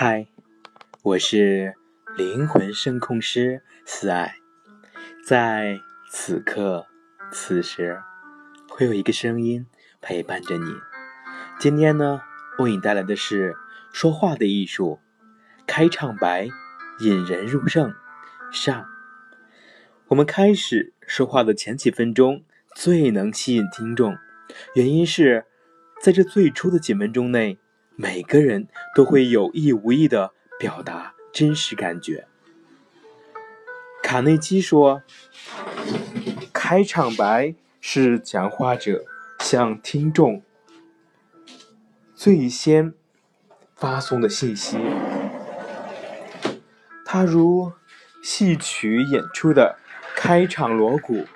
嗨，我是灵魂声控师思爱，在此刻此时，会有一个声音陪伴着你。今天呢，为你带来的是说话的艺术，开场白引人入胜上。我们开始说话的前几分钟最能吸引听众，原因是在这最初的几分钟内。每个人都会有意无意的表达真实感觉。卡内基说：“开场白是讲话者向听众最先发送的信息，它如戏曲演出的开场锣鼓，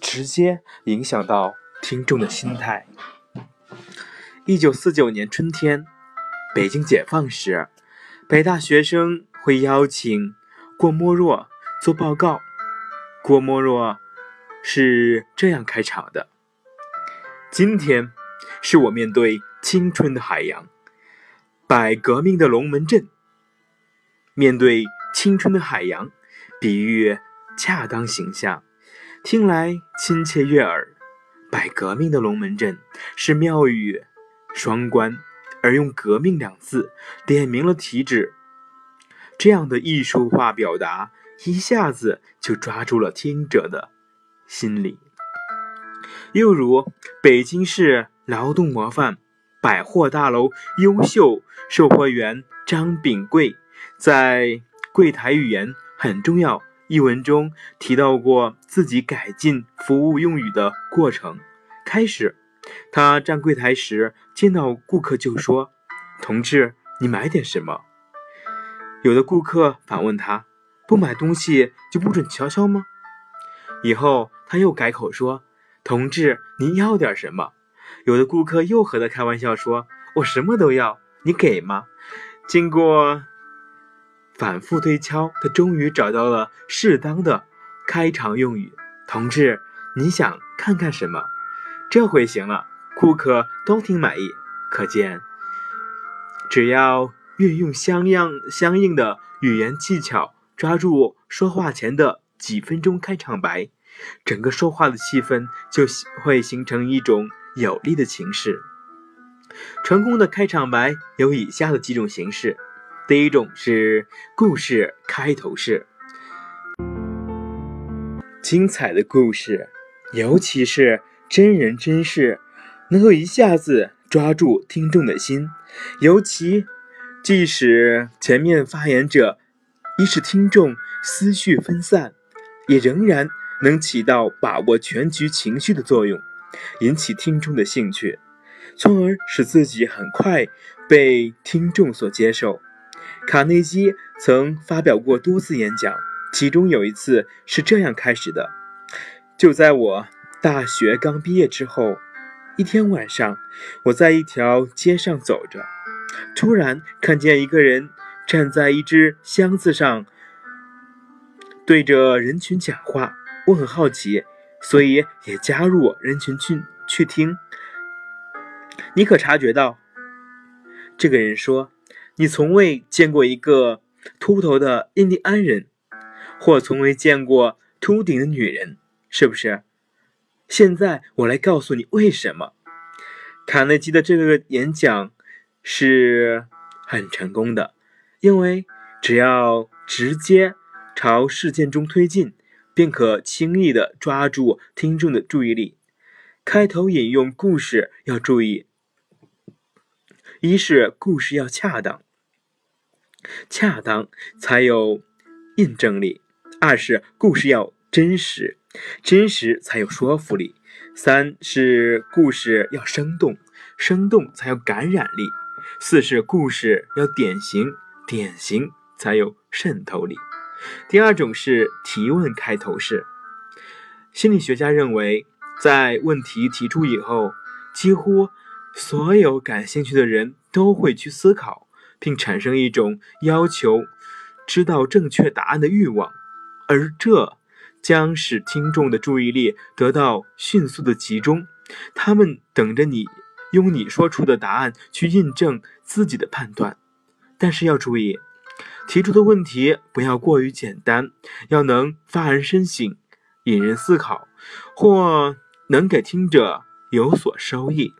直接影响到听众的心态。”一九四九年春天，北京解放时，北大学生会邀请郭沫若做报告。郭沫若是这样开场的：“今天是我面对青春的海洋，摆革命的龙门阵。面对青春的海洋，比喻恰当形象，听来亲切悦耳。摆革命的龙门阵是妙语。”双关，而用“革命”两字点明了题旨，这样的艺术化表达一下子就抓住了听者的心理。又如北京市劳动模范、百货大楼优秀售货员张炳贵在《柜台语言很重要》一文中提到过自己改进服务用语的过程，开始。他站柜台时，见到顾客就说：“同志，你买点什么？”有的顾客反问他：“不买东西就不准瞧瞧吗？”以后他又改口说：“同志，您要点什么？”有的顾客又和他开玩笑说：“我什么都要，你给吗？”经过反复推敲，他终于找到了适当的开场用语：“同志，你想看看什么？”这回行了，顾客都挺满意。可见，只要运用相应相应的语言技巧，抓住说话前的几分钟开场白，整个说话的气氛就会形成一种有利的情势。成功的开场白有以下的几种形式：第一种是故事开头式，精彩的故事，尤其是。真人真事能够一下子抓住听众的心，尤其即使前面发言者一使听众思绪分散，也仍然能起到把握全局情绪的作用，引起听众的兴趣，从而使自己很快被听众所接受。卡内基曾发表过多次演讲，其中有一次是这样开始的：“就在我。”大学刚毕业之后，一天晚上，我在一条街上走着，突然看见一个人站在一只箱子上，对着人群讲话。我很好奇，所以也加入人群去去听。你可察觉到？这个人说：“你从未见过一个秃头的印第安人，或从未见过秃顶的女人，是不是？”现在我来告诉你为什么卡内基的这个演讲是很成功的，因为只要直接朝事件中推进，便可轻易的抓住听众的注意力。开头引用故事要注意，一是故事要恰当，恰当才有印证力；二是故事要真实。真实才有说服力。三是故事要生动，生动才有感染力。四是故事要典型，典型才有渗透力。第二种是提问开头式。心理学家认为，在问题提出以后，几乎所有感兴趣的人都会去思考，并产生一种要求知道正确答案的欲望，而这。将使听众的注意力得到迅速的集中，他们等着你用你说出的答案去印证自己的判断。但是要注意，提出的问题不要过于简单，要能发人深省、引人思考，或能给听者有所收益。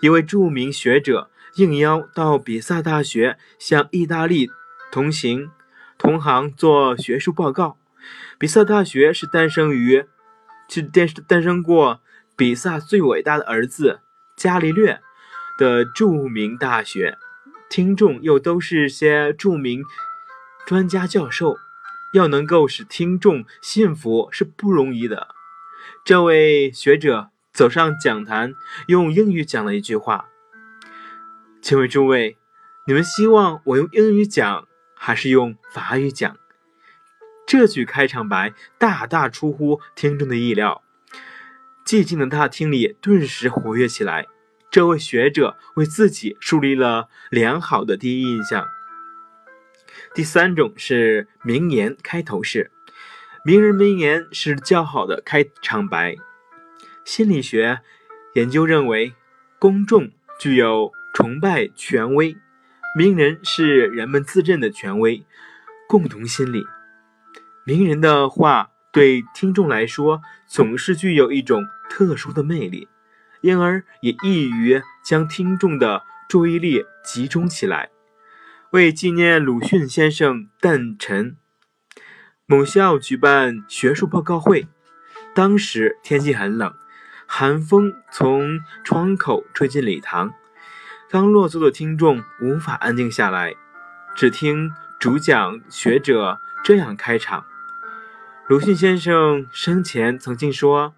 一位著名学者应邀到比萨大学向意大利同行同行做学术报告。比萨大学是诞生于，是诞诞生过比萨最伟大的儿子伽利略的著名大学。听众又都是些著名专家教授，要能够使听众信服是不容易的。这位学者走上讲坛，用英语讲了一句话：“请问诸位，你们希望我用英语讲，还是用法语讲？”这句开场白大大出乎听众的意料，寂静的大厅里顿时活跃起来。这位学者为自己树立了良好的第一印象。第三种是名言开头式，名人名言是较好的开场白。心理学研究认为，公众具有崇拜权威，名人是人们自认的权威，共同心理。名人的话对听众来说总是具有一种特殊的魅力，因而也易于将听众的注意力集中起来。为纪念鲁迅先生诞辰，某校举办学术报告会。当时天气很冷，寒风从窗口吹进礼堂。刚落座的听众无法安静下来，只听主讲学者这样开场。鲁迅先生生前曾经说：“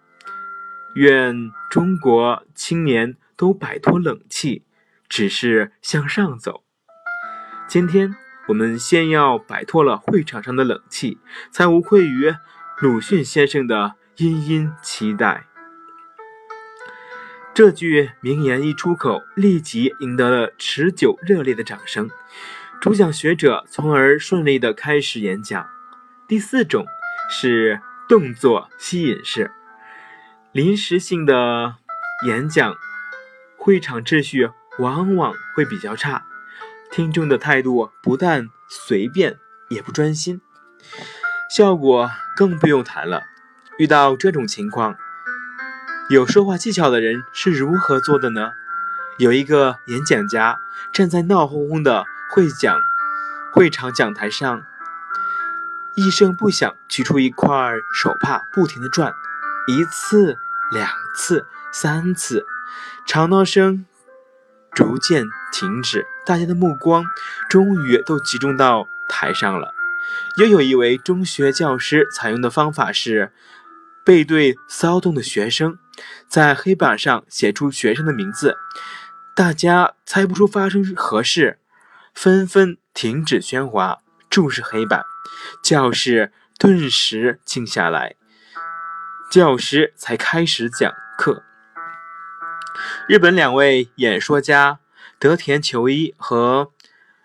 愿中国青年都摆脱冷气，只是向上走。”今天我们先要摆脱了会场上的冷气，才无愧于鲁迅先生的殷殷期待。这句名言一出口，立即赢得了持久热烈的掌声。主讲学者从而顺利地开始演讲。第四种。是动作吸引式、临时性的演讲，会场秩序往往会比较差，听众的态度不但随便，也不专心，效果更不用谈了。遇到这种情况，有说话技巧的人是如何做的呢？有一个演讲家站在闹哄哄的会讲会场讲台上。一声不响，取出一块手帕，不停地转，一次、两次、三次，吵闹声逐渐停止，大家的目光终于都集中到台上了。又有一位中学教师采用的方法是，背对骚动的学生，在黑板上写出学生的名字，大家猜不出发生何事，纷纷停止喧哗。注视黑板，教室顿时静下来。教师才开始讲课。日本两位演说家德田球一和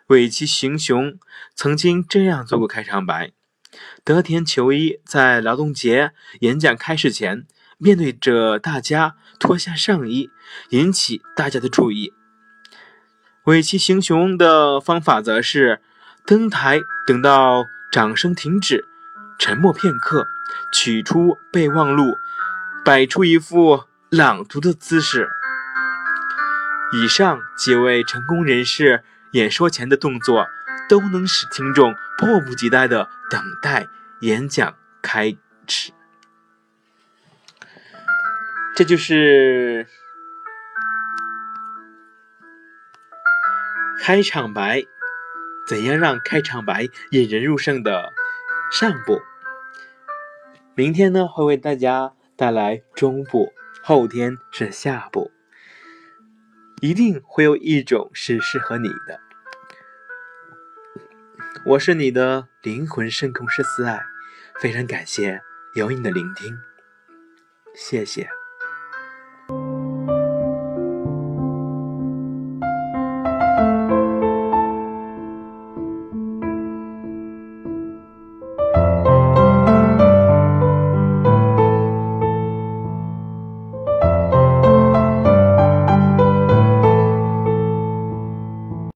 尾崎行雄曾经这样做过开场白。德田球一在劳动节演讲开始前，面对着大家脱下上衣，引起大家的注意。尾崎行雄的方法则是。登台，等到掌声停止，沉默片刻，取出备忘录，摆出一副朗读的姿势。以上几位成功人士演说前的动作，都能使听众迫不及待的等待演讲开始。这就是开场白。怎样让开场白引人入胜的上部？明天呢会为大家带来中部，后天是下部，一定会有一种是适合你的。我是你的灵魂深空师思爱，非常感谢有你的聆听，谢谢。